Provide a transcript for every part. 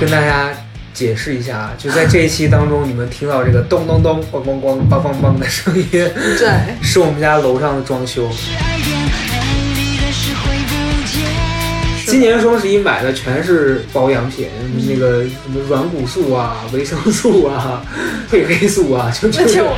跟大家解释一下啊，就在这一期当中，你们听到这个咚咚咚、咣咣咣、梆梆梆的声音，对，是我们家楼上的装修。今年双十一买的全是保养品，那个什么软骨素啊、维生素啊、褪黑素啊，就这种。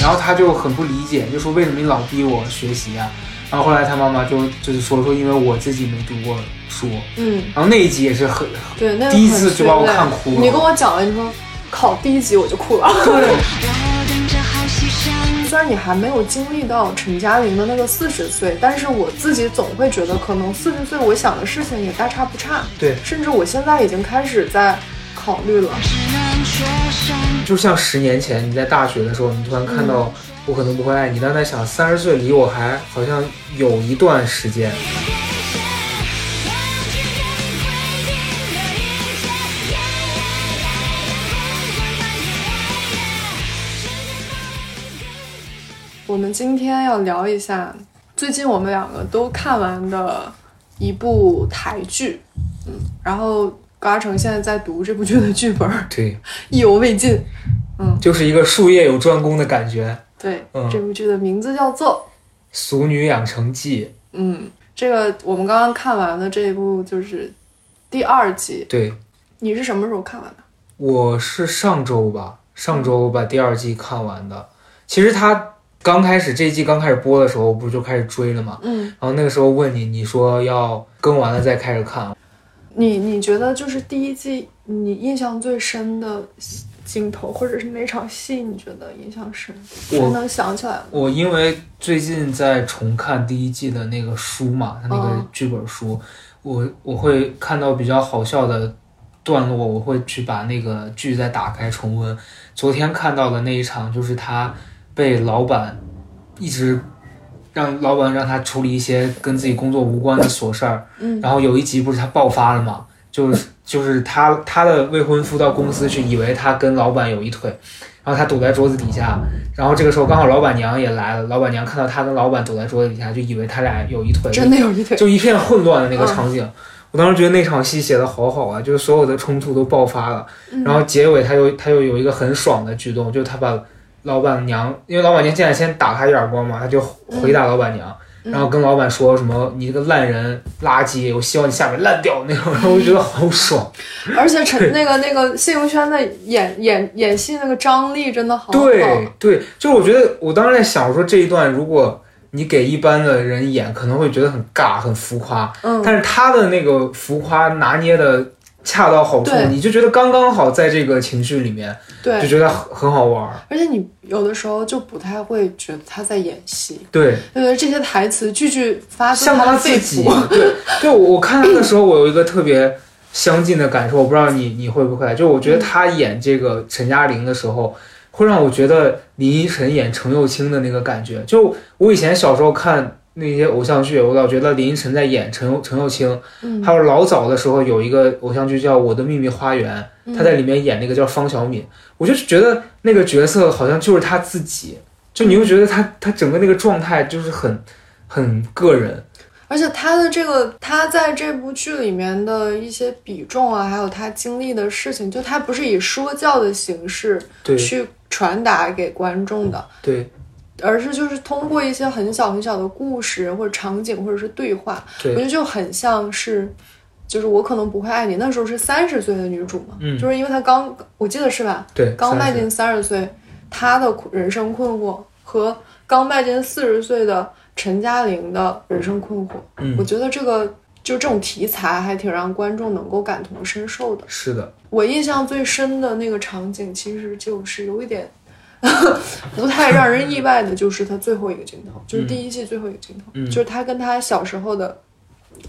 然后他就很不理解，就说为什么你老逼我学习啊？然后后来他妈妈就就是说说，因为我自己没读过书。嗯，然后那一集也是很对，那第一次就把我看哭了。你跟我讲了，你说考第一集我就哭了。对，虽然你还没有经历到陈嘉玲的那个四十岁，但是我自己总会觉得，可能四十岁我想的事情也大差不差。对甚至我现在已经开始在考虑了。就像十年前你在大学的时候，你突然看嗯到我可能不会爱你，但在想三十岁离我还好像有一段时间。我们今天要聊一下最近我们两个都看完的一部台剧，嗯，然后高阿成现在在读这部剧的剧本，对，意犹未尽。嗯就是一个术业有专攻的感觉。对，嗯这部剧的名字叫做《俗女养成记嗯，这个我们刚刚看完的这一部就是第二季，》，对你是什么时候看完的？我是上周吧，上周把第二季看完的。其实他刚开始这一季刚开始播的时候，不是就开始追了嘛？嗯，然后那个时候问你，你说要更完了再开始看，你你觉得就是第一季你印象最深的镜头，或者是哪场戏你觉得印象深？我还能想起来吗？我因为最近在重看第一季的那个书嘛，它那个哦剧本书，我我会看到比较好笑的段落，我会去把那个剧再打开重温。昨天看到的那一场，就是他被老板一直让老板让他处理一些跟自己工作无关的琐事儿，嗯然后有一集不是他爆发了嘛，就是就是他他的未婚夫到公司去，以为他跟老板有一腿，然后他躲在桌子底下，然后这个时候刚好老板娘也来了，老板娘看到他跟老板躲在桌子底下，就以为他俩有一腿，真的有一腿，就一片混乱的那个嗯场景。我当时觉得那场戏写的好好啊，就是所有的冲突都爆发了，嗯然后结尾他又他又有一个很爽的举动，就是他把老板娘，因为老板娘进来先打他一耳光嘛，他就回答老板娘，嗯然后跟老板说什么你这个烂人垃圾，我希望你下面烂掉那种，然 后我就觉得好爽。而且陈 那个那个谢盈萱的演演演戏那个张力真的好好。对对，就是我觉得我当时在想，我说这一段如果你给一般的人演，可能会觉得很尬、很浮夸，嗯，但是他的那个浮夸拿捏的恰到好处，你就觉得刚刚好在这个情绪里面，对就，觉得很很好玩儿。而且你有的时候就不太会觉得他在演戏，对，对对，这些台词句句发自像他自己。，对对，我我看他的时候，我有一个特别相近的感受，我不知道你你会不会，就我觉得他演这个陈嘉玲的时候，会让我觉得林依晨演程又青的那个感觉。就我以前小时候看那些偶像剧，我老觉得林依晨在演程又程又青，嗯。还有老早的时候有一个偶像剧叫《我的秘密花园》，嗯。他在里面演那个叫方小敏，我就觉得那个角色好像就是他自己，就你又觉得他他整个那个状态就是很很个人。而且他的这个，他在这部剧里面的一些比重啊，还有他经历的事情，就他不是以说教的形式去传达给观众的，对而是就是通过一些很小很小的故事或者场景或者是对话，我觉，得就很像是，就是我可能不会爱你，那时候是三十岁的女主嘛，嗯。就是因为她刚，我记得是吧？对刚迈进三十岁，她的人生困惑和刚迈进四十岁的陈嘉玲的人生困惑，嗯。我觉得这个就这种题材还挺让观众能够感同身受的。是的，我印象最深的那个场景，其实就是有一点 不太让人意外的，就是他最后一个镜头，就是第一季最后一个镜头，嗯就是他跟他小时候的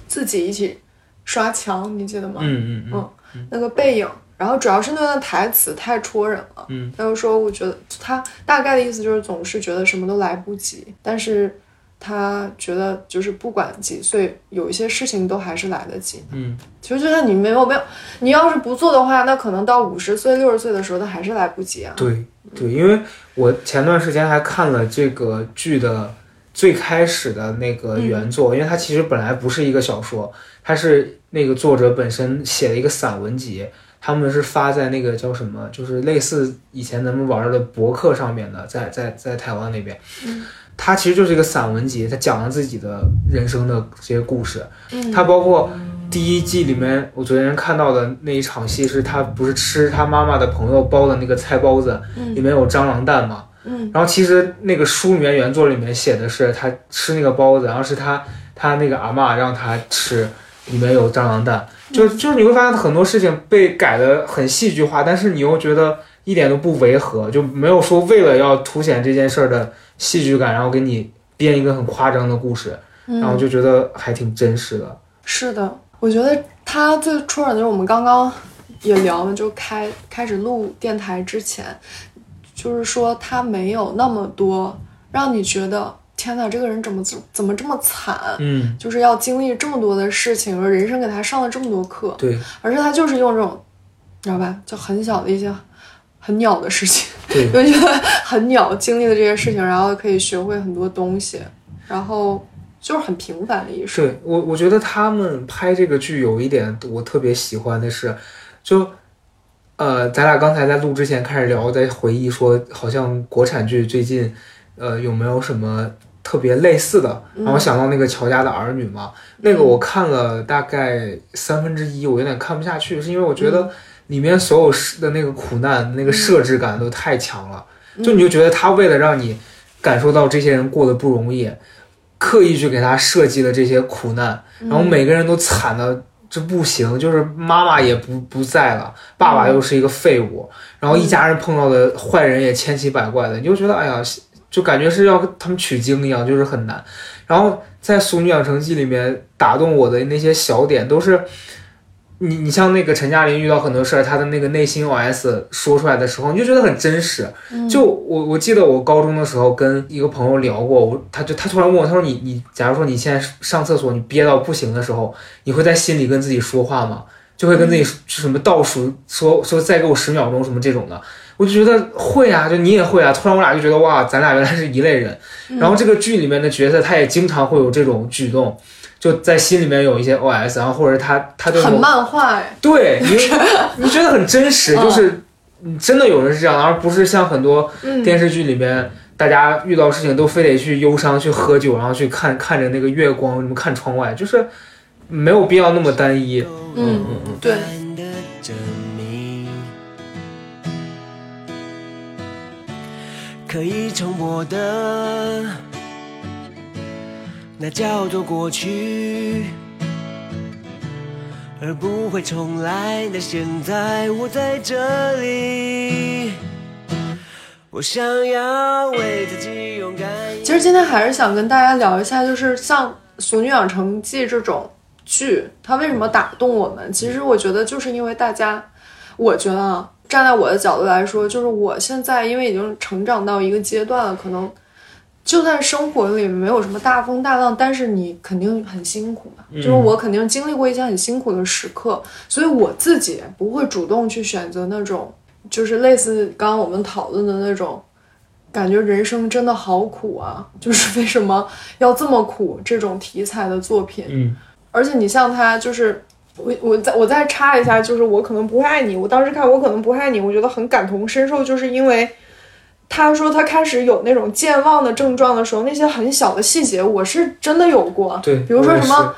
自己一起刷墙，你记得吗？嗯嗯嗯那个背影，然后主要是那段台词太戳人了。嗯，他就说，我觉得他大概的意思就是总是觉得什么都来不及，但是他觉得就是不管几岁，有一些事情都还是来得及。嗯，其实就算你没有没有，你要是不做的话，那可能到五十岁、六十岁的时候，他还是来不及啊。对对，因为我前段时间还看了这个剧的最开始的那个原作，因为它其实本来不是一个小说，它是那个作者本身写了一个散文集，他们是发在那个叫什么，就是类似以前咱们玩的博客上面的，在在在台湾那边，它其实就是一个散文集，它讲了自己的人生的这些故事，它包括。第一季里面，我昨天看到的那一场戏是他不是吃他妈妈的朋友包的那个菜包子，里面有蟑螂蛋嘛？嗯，然后其实那个书里面原作里面写的是他吃那个包子，然后是他他那个阿妈让他吃，里面有蟑螂蛋，就就是你会发现很多事情被改的很戏剧化，但是你又觉得一点都不违和，就没有说为了要凸显这件事儿的戏剧感，然后给你编一个很夸张的故事，然后就觉得还挺真实的。是的。我觉得他最初始就是我们刚刚也聊了，就开开始录电台之前，就是说他没有那么多让你觉得天哪，这个人怎么怎怎么这么惨？嗯，就是要经历这么多的事情，而人生给他上了这么多课。对，而是他就是用这种，你知道吧？就很小的一些很鸟的事情，对，就觉得很鸟经历的这些事情，然后可以学会很多东西，然后。就是很平凡的一生。对我，我觉得他们拍这个剧有一点我特别喜欢的是，就，呃，咱俩刚才在录之前开始聊，在回忆说，好像国产剧最近，呃，有没有什么特别类似的？然后想到那个《乔家的儿女》嘛，那个我看了大概三分之一，我有点看不下去，是因为我觉得里面所有的那个苦难、那个设置感都太强了，就你就觉得他为了让你感受到这些人过得不容易。刻意去给他设计的这些苦难，然后每个人都惨的这不行，就是妈妈也不不在了，爸爸又是一个废物，然后一家人碰到的坏人也千奇百怪的，你就觉得哎呀，就感觉是要他们取经一样，就是很难。然后在《俗女养成记》里面打动我的那些小点都是。你你像那个陈嘉玲遇到很多事儿，她的那个内心 OS 说出来的时候，你就觉得很真实。就我我记得我高中的时候跟一个朋友聊过，我他就他突然问我，他说你你假如说你现在上厕所你憋到不行的时候，你会在心里跟自己说话吗？就会跟自己什么倒数说说再给我十秒钟什么这种的，我就觉得会啊，就你也会啊。突然我俩就觉得哇，咱俩原来是一类人。然后这个剧里面的角色他也经常会有这种举动。就在心里面有一些 OS，然后或者他他就很漫画哎，对你 你觉得很真实，就是真的有人是这样，而不是像很多电视剧里面，大家遇到事情都非得去忧伤、去喝酒，然后去看看着那个月光，什么看窗外，就是没有必要那么单一。嗯嗯嗯，对。可以重播的。那叫做过去，而不会重来的现在，我在这里。我想要为自己勇敢。其实今天还是想跟大家聊一下，就是像《俗女养成记》这种剧，它为什么打动我们？其实我觉得就是因为大家，我觉得啊，站在我的角度来说，就是我现在因为已经成长到一个阶段了，可能。就算生活里没有什么大风大浪，但是你肯定很辛苦嘛。就是我肯定经历过一些很辛苦的时刻，所以我自己不会主动去选择那种，就是类似刚刚我们讨论的那种，感觉人生真的好苦啊，就是为什么要这么苦这种题材的作品。嗯，而且你像他，就是我我再我再插一下，就是我可能不会爱你。我当时看我可能不会爱你，我觉得很感同身受，就是因为。他说他开始有那种健忘的症状的时候，那些很小的细节，我是真的有过。对，比如说什么，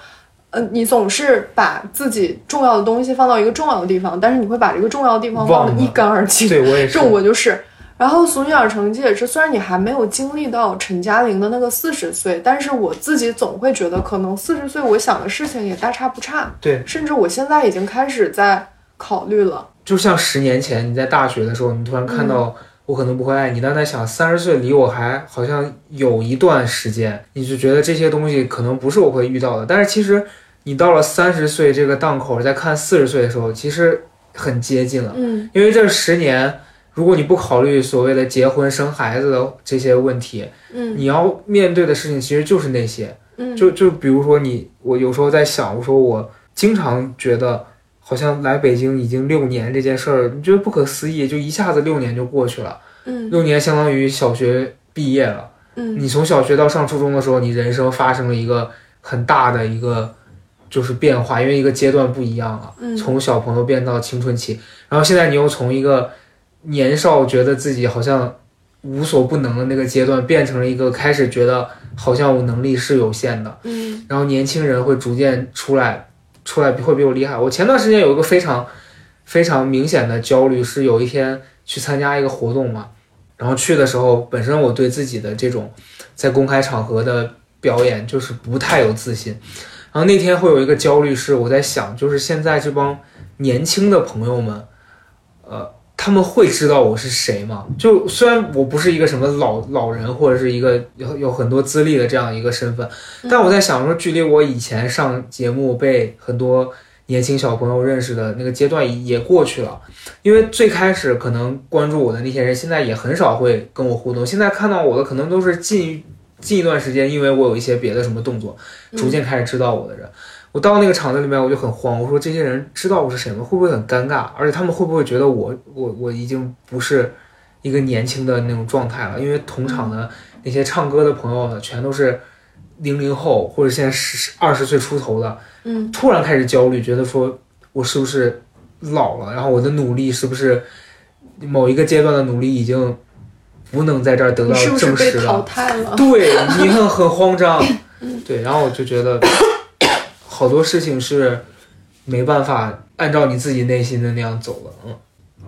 呃，你总是把自己重要的东西放到一个重要的地方，但是你会把这个重要的地方忘得一干二净。对我也是。这我就是。然后《俗女养成记》也是，虽然你还没有经历到陈嘉玲的那个四十岁，但是我自己总会觉得，可能四十岁我想的事情也大差不差。对，甚至我现在已经开始在考虑了。就像十年前你在大学的时候，你突然看到。我可能不会爱你，但在想三十岁离我还好像有一段时间，你就觉得这些东西可能不是我会遇到的。但是其实你到了三十岁这个档口，再看四十岁的时候，其实很接近了。嗯，因为这十年，如果你不考虑所谓的结婚生孩子的这些问题，嗯，你要面对的事情其实就是那些。嗯，就就比如说你，我有时候在想，我说我经常觉得。好像来北京已经六年这件事儿，你觉得不可思议？就一下子六年就过去了。嗯，六年相当于小学毕业了。嗯你从小学到上初中的时候，你人生发生了一个很大的一个就是变化，因为一个阶段不一样了，嗯从小朋友变到青春期，然后现在你又从一个年少觉得自己好像无所不能的那个阶段，变成了一个开始觉得好像我能力是有限的，嗯然后年轻人会逐渐出来，出来会比我厉害。我前段时间有一个非常非常明显的焦虑，是有一天去参加一个活动嘛，然后去的时候，本身我对自己的这种在公开场合的表演就是不太有自信，然后那天会有一个焦虑，是我在想，就是现在这帮年轻的朋友们，呃。他们会知道我是谁吗？就虽然我不是一个什么老老人，或者是一个有有很多资历的这样一个身份，但我在想说，距离我以前上节目被很多年轻小朋友认识的那个阶段也过去了。因为最开始可能关注我的那些人，现在也很少会跟我互动。现在看到我的，可能都是近近一段时间，因为我有一些别的什么动作，逐渐开始知道我的人。我到那个场子里面，我就很慌。我说这些人知道我是谁吗？会不会很尴尬？而且他们会不会觉得我我我已经不是一个年轻的那种状态了？因为同场的那些唱歌的朋友呢，全都是零零后或者现在十二十岁出头的，嗯突然开始焦虑，觉得说我是不是老了？然后我的努力是不是某一个阶段的努力已经不能在这儿得到证实了？对你很很慌张，对，然后我就觉得 好多事情是没办法按照你自己内心的那样走的，嗯。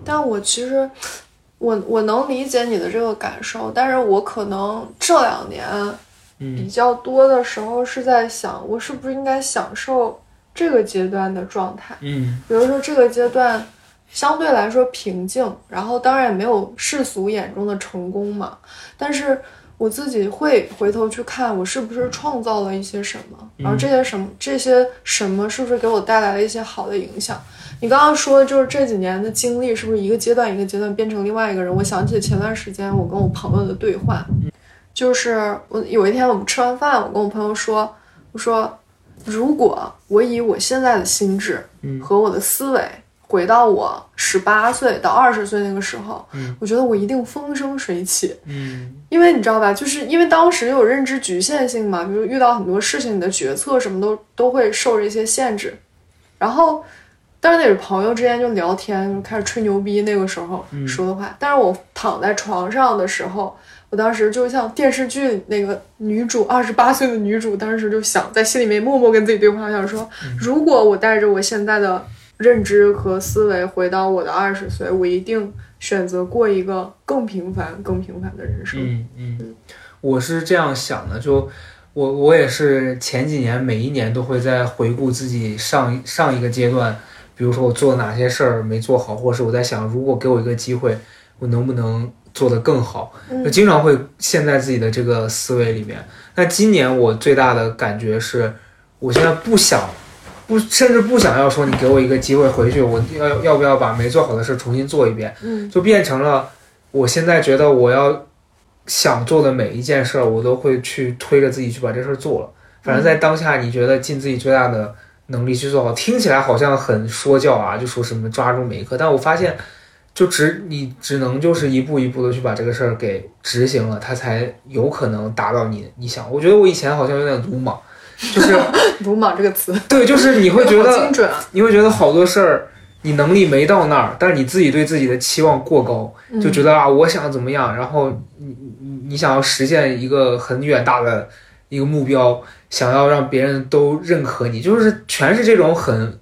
但我其实，我我能理解你的这个感受，但是我可能这两年比嗯较多的时候是在想，我是不是应该享受这个阶段的状态？嗯。比如说这个阶段相对来说平静，然后当然也没有世俗眼中的成功嘛，但是我自己会回头去看，我是不是创造了一些什么，然后这些什么这些什么是不是给我带来了一些好的影响？你刚刚说的就是这几年的经历，是不是一个阶段一个阶段变成另外一个人？我想起前段时间我跟我朋友的对话，就是我有一天我们吃完饭，我跟我朋友说，我说如果我以我现在的心智嗯。和我的思维回到我十八岁到二十岁那个时候，嗯。我觉得我一定风生水起，嗯因为你知道吧，就是因为当时有认知局限性嘛，比如遇到很多事情，你的决策什么都都会受这些限制。然后，但是那是朋友之间就聊天，就开始吹牛逼。那个时候说的话，但是我躺在床上的时候，我当时就像电视剧那个女主二十八岁的女主，当时就想在心里面默默跟自己对话，想说，如果我带着我现在的认知和思维回到我的二十岁，我一定选择过一个更平凡、更平凡的人生。嗯嗯，我是这样想的，就我我也是前几年每一年都会在回顾自己上上一个阶段，比如说我做哪些事儿没做好，或者是我在想，如果给我一个机会，我能不能做得更好？经常会陷在自己的这个思维里面。那今年我最大的感觉是，我现在不想，不甚至不想要说你给我一个机会回去，我要要不要把没做好的事重新做一遍？嗯就变成了我现在觉得我要想做的每一件事儿，我都会去推着自己去把这事儿做了。反正在当下，你觉得尽自己最大的能力去做好，听起来好像很说教啊，就说什么抓住每一刻。但我发现，就只你只能就是一步一步的去把这个事儿给执行了，它才有可能达到你你想。我觉得我以前好像有点鲁莽，就是 鲁莽这个词，对，就是你会觉得精准啊！你会觉得好多事儿你能力没到那儿，但是你自己对自己的期望过高，嗯就觉得啊，我想怎么样，然后你你你想要实现一个很远大的一个目标，想要让别人都认可你，就是全是这种很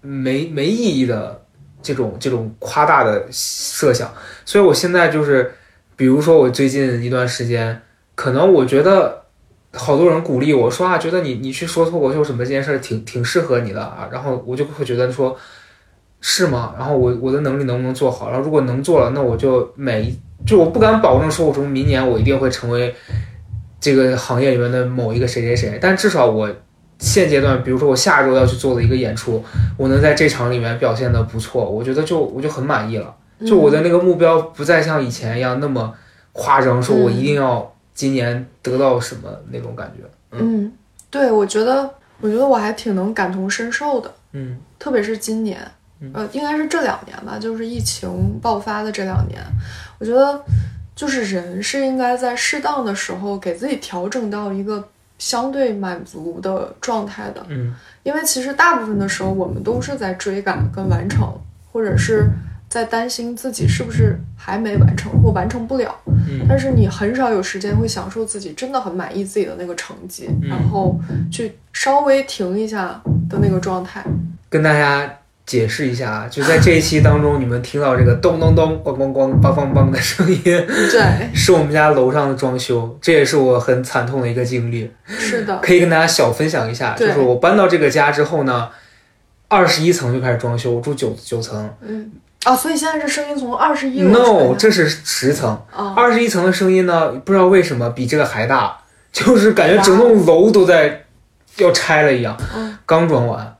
没没意义的这种这种夸大的设想。所以我现在就是，比如说我最近一段时间，可能我觉得好多人鼓励我说啊，觉得你你去说脱口秀什么这件事儿挺挺适合你的啊，然后我就会觉得说。是吗？然后我我的能力能不能做好？然后如果能做了，那我就每一就我不敢保证说我从明年我一定会成为这个行业里面的某一个谁谁谁，但至少我现阶段，比如说我下周要去做的一个演出，我能在这场里面表现的不错，我觉得就我就很满意了。就我的那个目标不再像以前一样那么夸张，说我一定要今年得到什么那种感觉。嗯，对，我觉得，我觉得我还挺能感同身受的，嗯特别是今年，呃，应该是这两年吧，就是疫情爆发的这两年，我觉得就是人是应该在适当的时候给自己调整到一个相对满足的状态的。嗯因为其实大部分的时候，我们都是在追赶跟完成，或者是在担心自己是不是还没完成或完成不了。嗯。但是你很少有时间会享受自己真的很满意自己的那个成绩，嗯。然后去稍微停一下的那个状态。跟大家解释一下啊，就在这一期当中，你们听到这个咚咚咚、咣咣咣、梆梆梆的声音，对，是我们家楼上的装修，这也是我很惨痛的一个经历。是的，可以跟大家小分享一下，就是我搬到这个家之后呢，二十一层就开始装修，我住九九层。嗯，啊，所以现在这声音从二十一楼，no，这是十层，啊，二十一层的声音呢，不知道为什么比这个还大，就是感觉整栋楼都在要拆了一样。嗯刚装完，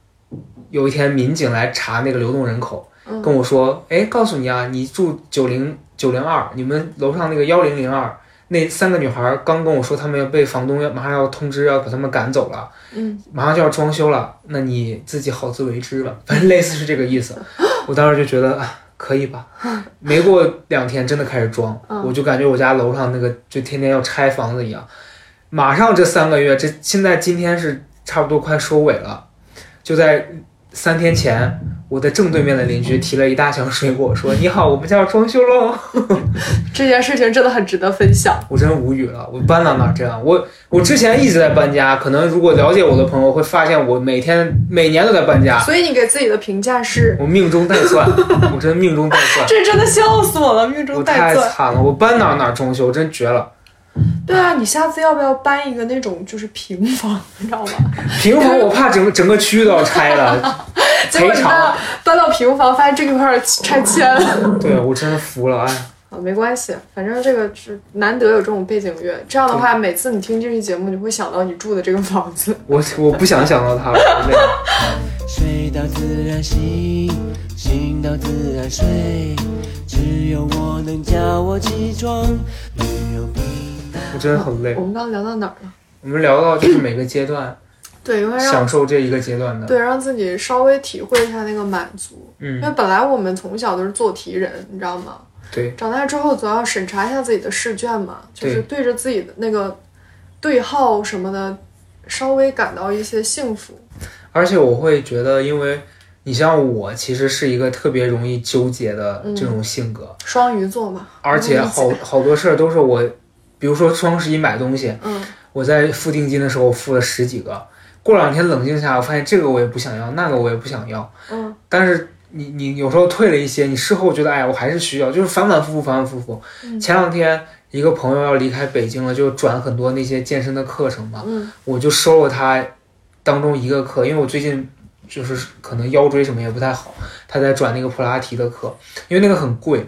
有一天民警来查那个流动人口，嗯跟我说，哎，告诉你啊，你住九零九零二，你们楼上那个幺零零二。那三个女孩刚跟我说，她们要被房东要马上要通知要把她们赶走了，嗯，马上就要装修了，那你自己好自为之吧，反正类似是这个意思。我当时就觉得啊，可以吧。没过两天，真的开始装，嗯我就感觉我家楼上那个就天天要拆房子一样。马上这三个月，这现在今天是差不多快收尾了，就在三天前，我的正对面的邻居提了一大箱水果，说：“你好，我们家要装修喽。”这件事情真的很值得分享。我真无语了，我搬到哪儿这样？我我之前一直在搬家，可能如果了解我的朋友会发现，我每天每年都在搬家，所以你给自己的评价是，我命中带钻，我真命中带钻，这真的笑死我了，命中带钻太。惨了，我搬哪儿哪儿装修，真绝了。对啊，你下次要不要搬一个那种就是平房，你知道吗？平房我怕整个整个区域都要拆了，结果你搬赔偿到。搬到平房，发现这个块儿拆迁了。对我真服了，哎，啊，没关系，反正这个是难得有这种背景乐，这样的话，每次你听这期节目，你会想到你住的这个房子。我我不想想到它了。睡到自然醒，醒到自然睡，只有我能叫我起床，没有别的。我真的很累我。们刚刚聊到哪儿了？我们聊到就是每个阶段 对，因为让享受这一个阶段的，对让自己稍微体会一下那个满足，因为嗯，本来我们从小都是做题人，你知道吗？对，长大之后总要审查一下自己的试卷嘛，就是对对着自己的那个对号什么的，稍微感到一些幸福。而且我会觉得，因为你像我，其实是一个特别容易纠结的这种性格，双鱼座嘛，而且好好多事儿都是我，比如说双十一买东西，嗯。我在付定金的时候付了十几个，过两天冷静下来，我发现这个我也不想要，那个我也不想要，嗯。但是你你有时候退了一些，你事后觉得哎呀我还是需要，就是反反复复反反复复。嗯。前两天一个朋友要离开北京了，就转很多那些健身的课程嘛，嗯。我就收了他当中一个课，因为我最近就是可能腰椎什么也不太好，他在转那个普拉提的课，因为那个很贵，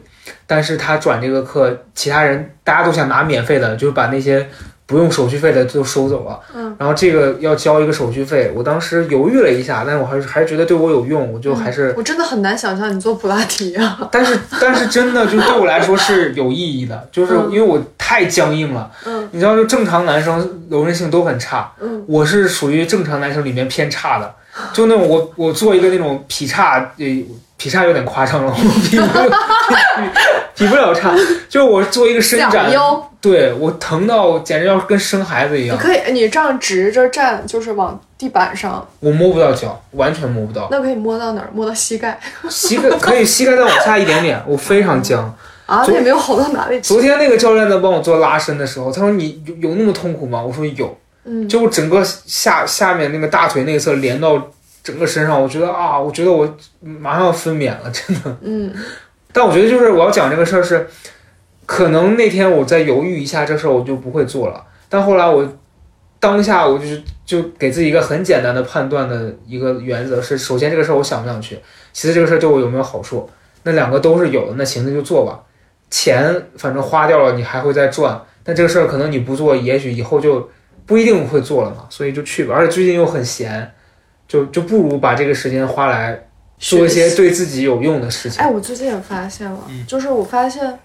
但是他转这个课，其他人大家都想拿免费的，就是把那些不用手续费的都收走了，嗯，然后这个要交一个手续费，我当时犹豫了一下，但是我还是还是觉得对我有用，我就还是，我真的很难想象你做普拉提啊。但是 但是真的就对我来说是有意义的，就是嗯。因为我太僵硬了，嗯。你知道，就正常男生柔韧性都很差，嗯。我是属于正常男生里面偏差的，就那种我我做一个那种劈叉，呃，劈叉有点夸张了，我劈不了，劈不了叉，就我做一个伸展，腰，对我疼到简直要跟生孩子一样，你可以，你这样直着站，就是往地板上，我摸不到脚，完全摸不到，那可以摸到哪儿？摸到膝盖膝盖可以膝盖再往下一点点，我非常僵。啊？那也没有好到哪里去。昨天那个教练在帮我做拉伸的时候，他说你有有那么痛苦吗？我说有，嗯，就我整个下下面那个大腿内侧连到整个身上，我觉得啊，我觉得我马上要分娩了，真的。嗯 但我觉得就是我要讲这个事儿是，可能那天我再犹豫一下，这事儿我就不会做了。但后来我当下我就是就给自己一个很简单的判断的一个原则是：首先这个事儿我想不想去，其次这个事儿对我有没有好处。那两个都是有的，那行那就做吧。钱反正花掉了，你还会再赚。但这个事儿可能你不做，也许以后就不一定会做了嘛，所以就去吧。而且最近又很闲，就就不如把这个时间花来做一些对自己有用的事情。哎，我最近也发现了，嗯。就是我发现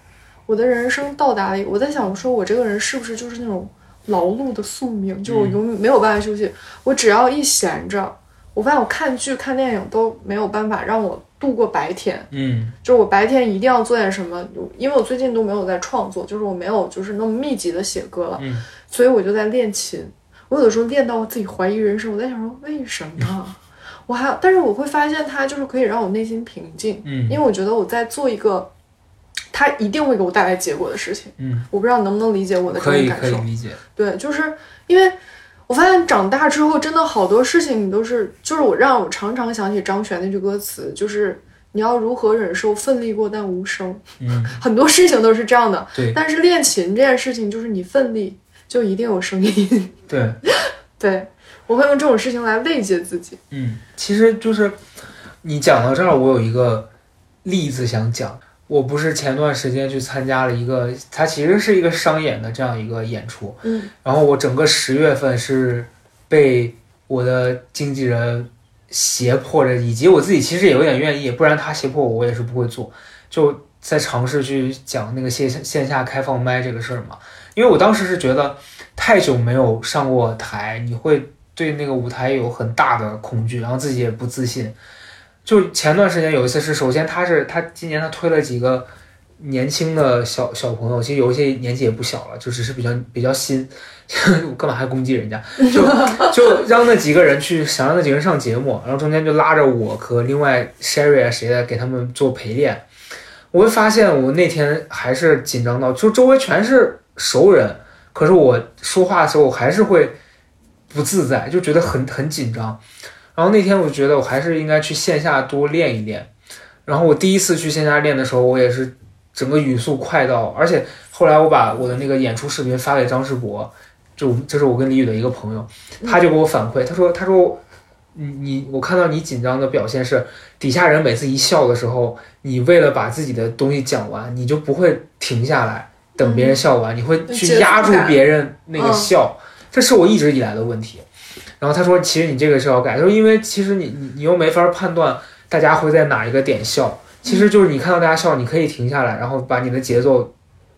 我的人生到达了一个，我在想，我说我这个人是不是就是那种劳碌的宿命，就我嗯永远没有办法休息，我只要一闲着，我发现我看剧、看电影都没有办法让我度过白天，嗯。就是我白天一定要做点什么，因为我最近都没有在创作，就是我没有就是那么密集的写歌了，嗯所以我就在练琴。我有的时候练到我自己怀疑人生，我在想说为什么？我还，但是我会发现它就是可以让我内心平静，嗯因为我觉得我在做一个，它一定会给我带来结果的事情。嗯，我不知道你能不能理解我的这种感受。可以理解。对，就是因为我发现长大之后，真的好多事情你都是，就是我让我常常想起张悬那句歌词，就是你要如何忍受奋力过但无声。嗯，很多事情都是这样的，对但是练琴这件事情，就是你奋力就一定有声音。对，对我会用这种事情来慰藉自己。嗯，其实就是你讲到这儿，我有一个例子想讲。我不是前段时间去参加了一个，它其实是一个商演的这样一个演出，嗯然后我整个十月份是被我的经纪人胁迫着，以及我自己其实也有点愿意，不然他胁迫我，我也是不会做。就在尝试去讲那个线下线下开放麦这个事儿嘛，因为我当时是觉得太久没有上过台，你会对那个舞台有很大的恐惧，然后自己也不自信。就前段时间有一次是，首先他是他今年他推了几个年轻的小小朋友，其实有一些年纪也不小了，就只是比较比较新，我干嘛还攻击人家？就就让那几个人去，想让那几个人上节目，然后中间就拉着我和另外 Sherry 啊谁的给他们做陪练。我会发现我那天还是紧张到，就周围全是熟人，可是我说话的时候我还是会不自在，就觉得很很紧张。然后那天我觉得我还是应该去线下多练一练。然后我第一次去线下练的时候，我也是整个语速快到，而且后来我把我的那个演出视频发给张世博，就这是我跟李宇的一个朋友，他就给我反馈，他说他说你你我看到你紧张的表现是底下人每次一笑的时候，你为了把自己的东西讲完，你就不会停下来等别人笑完，你会去压住别人那个笑，这是我一直以来的问题。然后他说，其实你这个是要改，他说因为其实你你你又没法判断大家会在哪一个点笑，其实就是你看到大家笑，你可以停下来，然后把你的节奏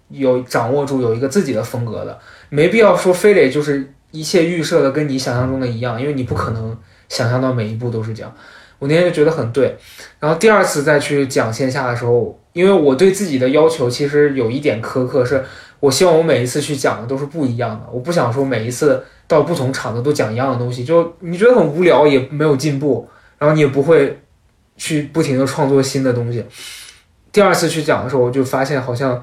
有掌握住，有一个自己的风格的，没必要说非得就是一切预设的跟你想象中的一样，因为你不可能想象到每一步都是这样。我那天就觉得很对，然后第二次再去讲线下的时候，因为我对自己的要求其实有一点苛刻，是我希望我每一次去讲的都是不一样的，我不想说每一次到不同场子都讲一样的东西，就你觉得很无聊，也没有进步，然后你也不会去不停的创作新的东西。第二次去讲的时候，我就发现好像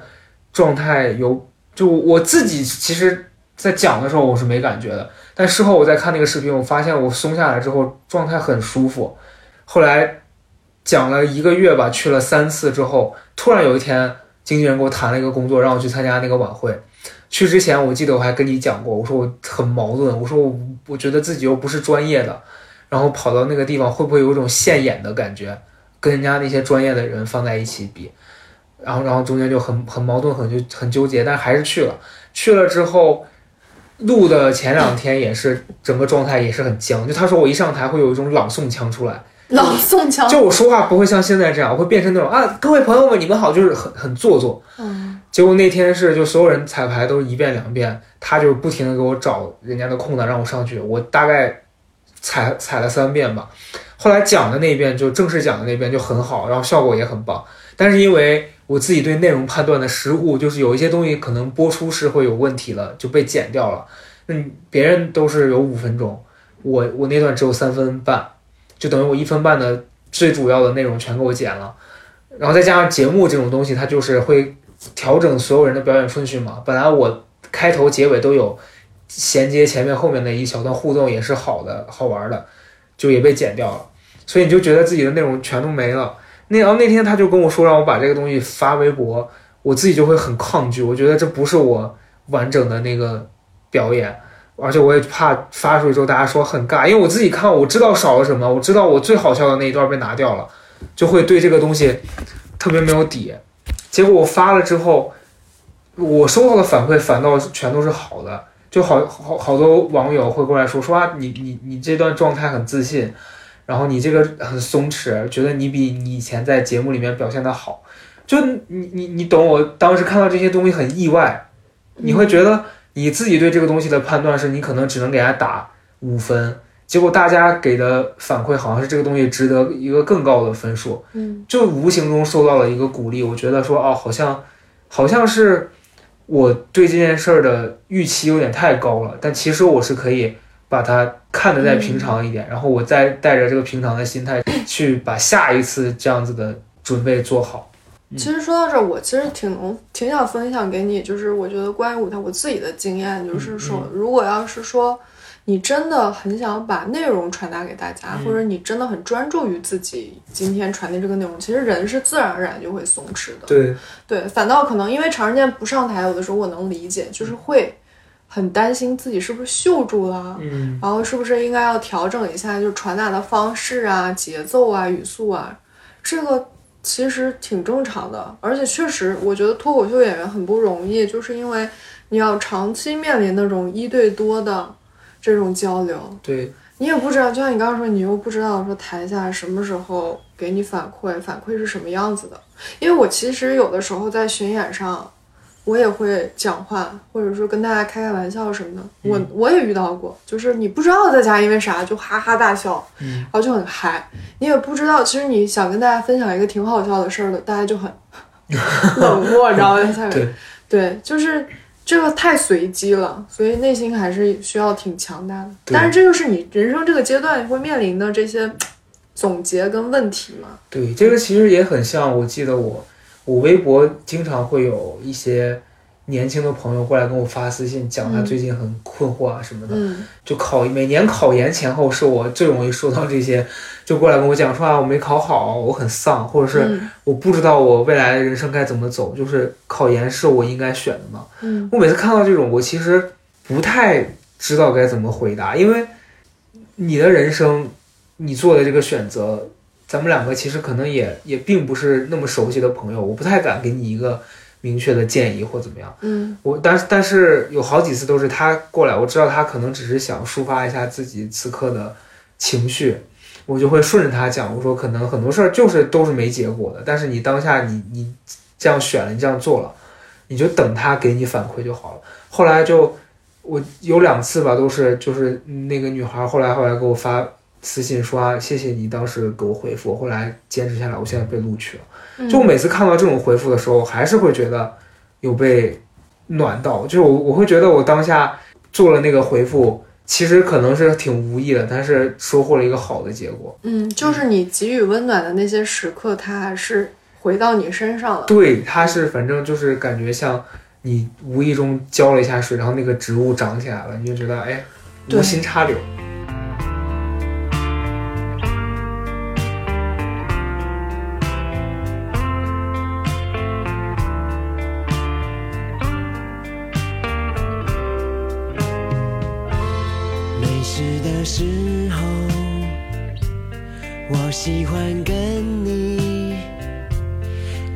状态有，就我自己其实，在讲的时候我是没感觉的，但事后我在看那个视频，我发现我松下来之后状态很舒服。后来讲了一个月吧，去了三次之后，突然有一天，经纪人给我谈了一个工作，让我去参加那个晚会。去之前，我记得我还跟你讲过，我说我很矛盾，我说我我觉得自己又不是专业的，然后跑到那个地方会不会有一种现眼的感觉，跟人家那些专业的人放在一起比，然后然后中间就很很矛盾，很就很纠结，但还是去了。去了之后，录的前两天也是整个状态也是很僵，就他说我一上台会有一种朗诵腔出来。朗诵腔，就我说话不会像现在这样，我会变成那种啊，各位朋友们，你们好，就是很很做作。嗯，结果那天是就所有人彩排都是一遍两遍，他就不停的给我找人家的空档让我上去，我大概踩踩了三遍吧。后来讲的那一遍就正式讲的那遍就很好，然后效果也很棒。但是因为我自己对内容判断的失误，就是有一些东西可能播出是会有问题了，就被剪掉了。嗯，别人都是有五分钟，我我那段只有三分半。就等于我一分半的最主要的内容全给我剪了，然后再加上节目这种东西，它就是会调整所有人的表演顺序嘛。本来我开头结尾都有衔接前面后面的一小段互动，也是好的好玩的，就也被剪掉了。所以你就觉得自己的内容全都没了。那然后那天他就跟我说让我把这个东西发微博，我自己就会很抗拒，我觉得这不是我完整的那个表演。而且我也怕发出去之后大家说很尬，因为我自己看我知道少了什么，我知道我最好笑的那一段被拿掉了，就会对这个东西特别没有底。结果我发了之后，我收到的反馈反倒全都是好的，就好好好多网友会过来说说啊，你你你这段状态很自信，然后你这个很松弛，觉得你比你以前在节目里面表现的好，就你你你懂我当时看到这些东西很意外，你会觉得。你自己对这个东西的判断是你可能只能给他打五分，结果大家给的反馈好像是这个东西值得一个更高的分数，嗯就无形中受到了一个鼓励。我觉得说哦，好像好像是我对这件事儿的预期有点太高了，但其实我是可以把它看得再平常一点，然后我再带着这个平常的心态去把下一次这样子的准备做好。其实说到这儿，我其实挺能挺想分享给你，就是我觉得关于舞台我自己的经验，就是说，如果要是说你真的很想把内容传达给大家，或者你真的很专注于自己今天传递这个内容，其实人是自然而然就会松弛的。对，对，反倒可能因为长时间不上台，有的时候我能理解，就是会很担心自己是不是秀住了，嗯，然后是不是应该要调整一下，就是传达的方式啊、节奏啊、语速啊，这个其实挺正常的。而且确实，我觉得脱口秀演员很不容易，就是因为你要长期面临那种一对多的这种交流，对，你也不知道，就像你刚刚说，你又不知道说台下什么时候给你反馈，反馈是什么样子的。因为我其实有的时候在巡演上，我也会讲话，或者说跟大家开开玩笑什么的。我我也遇到过，就是你不知道在家因为啥就哈哈大笑，嗯然后就很嗨。你也不知道，其实你想跟大家分享一个挺好笑的事儿的，大家就很 冷漠，你知道吗？对，对，就是这个太随机了，所以内心还是需要挺强大的。但是这就是你人生这个阶段会面临的这些总结跟问题嘛。对，这个其实也很像，我记得我我微博经常会有一些年轻的朋友过来跟我发私信，讲他嗯最近很困惑啊什么的。嗯就考每年考研前后是我最容易收到这些，就过来跟我讲说啊我没考好，我很丧，或者是嗯我不知道我未来的人生该怎么走，就是考研是我应该选的吗？嗯我每次看到这种，我其实不太知道该怎么回答，因为你的人生，你做的这个选择，咱们两个其实可能也也并不是那么熟悉的朋友，我不太敢给你一个明确的建议或怎么样。嗯我但是但是有好几次都是他过来，我知道他可能只是想抒发一下自己此刻的情绪，我就会顺着他讲，我说可能很多事儿就是都是没结果的，但是你当下你你这样选了，你这样做了，你就等他给你反馈就好了。后来就我有两次吧，都是就是那个女孩后来后来给我发私信说啊，谢谢你当时给我回复，后来坚持下来，我现在被录取了。嗯，就我每次看到这种回复的时候，还是会觉得有被暖到，就是我我会觉得我当下做了那个回复，其实可能是挺无意的，但是收获了一个好的结果。嗯，就是你给予温暖的那些时刻，它还是回到你身上了。对，它是反正就是感觉像你无意中浇了一下水，然后那个植物长起来了，你就觉得哎，对无心插柳。喜欢跟你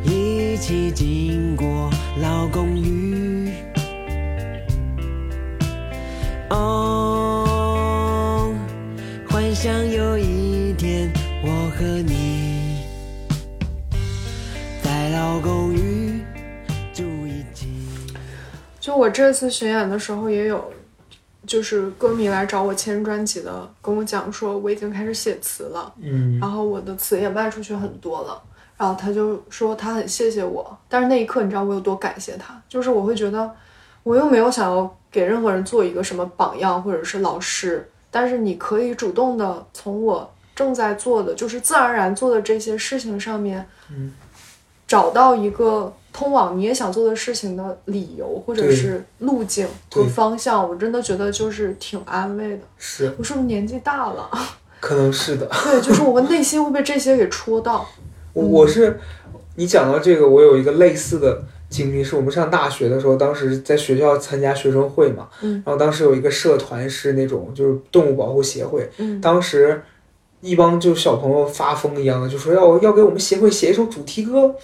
一起经过老公寓。哦，幻想有一天我和你在老公寓住一起。就我这次巡演的时候，也有就是歌迷来找我签专辑的，跟我讲说我已经开始写词了，嗯然后我的词也卖出去很多了。然后他就说他很谢谢我，但是那一刻你知道我有多感谢他，就是我会觉得我又没有想要给任何人做一个什么榜样或者是老师，但是你可以主动的从我正在做的，就是自然而然做的这些事情上面，嗯，找到一个通往你也想做的事情的理由或者是路径和方向，我真的觉得就是挺安慰的。是，我是不是年纪大了？可能是的。对，就是我们内心会被这些给戳到。我我是你讲到这个，我有一个类似的经历，是我们上大学的时候，当时在学校参加学生会嘛，嗯然后当时有一个社团是那种就是动物保护协会，嗯当时一帮就小朋友发疯一样的，就说要要给我们协会写一首主题歌，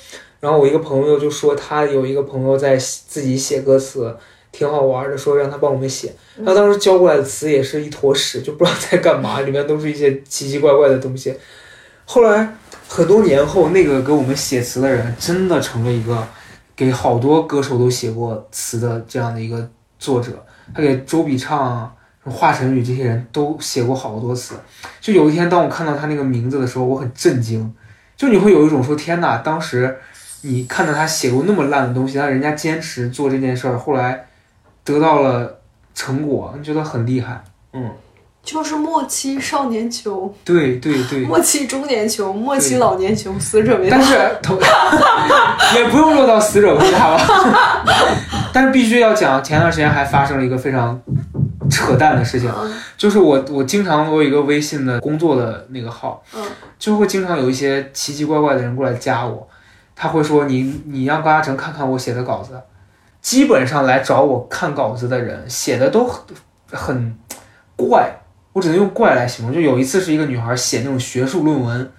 然后我一个朋友就说他有一个朋友在自己写歌词。挺好玩的，说让他帮我们写。他当时交过来的词也是一坨屎，就不知道在干嘛，里面都是一些奇奇怪怪的东西。后来很多年后，那个给我们写词的人真的成了一个给好多歌手都写过词的这样的一个作者。他给周笔畅啊，华晨宇这些人都写过好多词。就有一天，当我看到他那个名字的时候，我很震惊。就你会有一种说天哪，当时你看到他写过那么烂的东西，但人家坚持做这件事儿，后来得到了成果，你觉得很厉害。嗯，就是末期少年穷，对对对。末期中年穷，末期老年穷，死者为但是 同也不用落到死者为大吧。但是必须要讲，前段时间还发生了一个非常扯淡的事情，嗯就是我我经常我有一个微信的工作的那个号，嗯就会经常有一些奇奇怪怪的人过来加我，他会说你你让高嘉诚看看我写的稿子，基本上来找我看稿子的人写的都很很怪，我只能用怪来形容。就有一次是一个女孩写那种学术论文，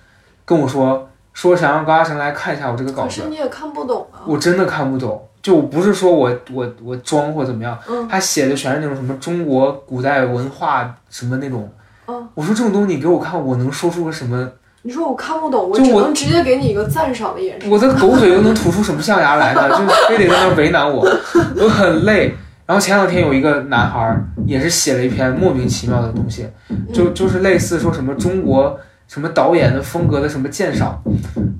跟我说说想让高嘉诚来看一下我这个稿子可是，你也看不懂啊。我真的看不懂。就不是说我我我装或怎么样，嗯他写的全是那种什么中国古代文化什么那种。嗯，我说这种东西你给我看，我能说出个什么？你说我看不懂，我就我只能直接给你一个赞赏的眼神。我的狗嘴又能吐出什么象牙来呢？就非得在那为难我，我很累。然后前两天有一个男孩儿也是写了一篇莫名其妙的东西，就就是类似说什么中国什么导演的风格的什么鉴赏。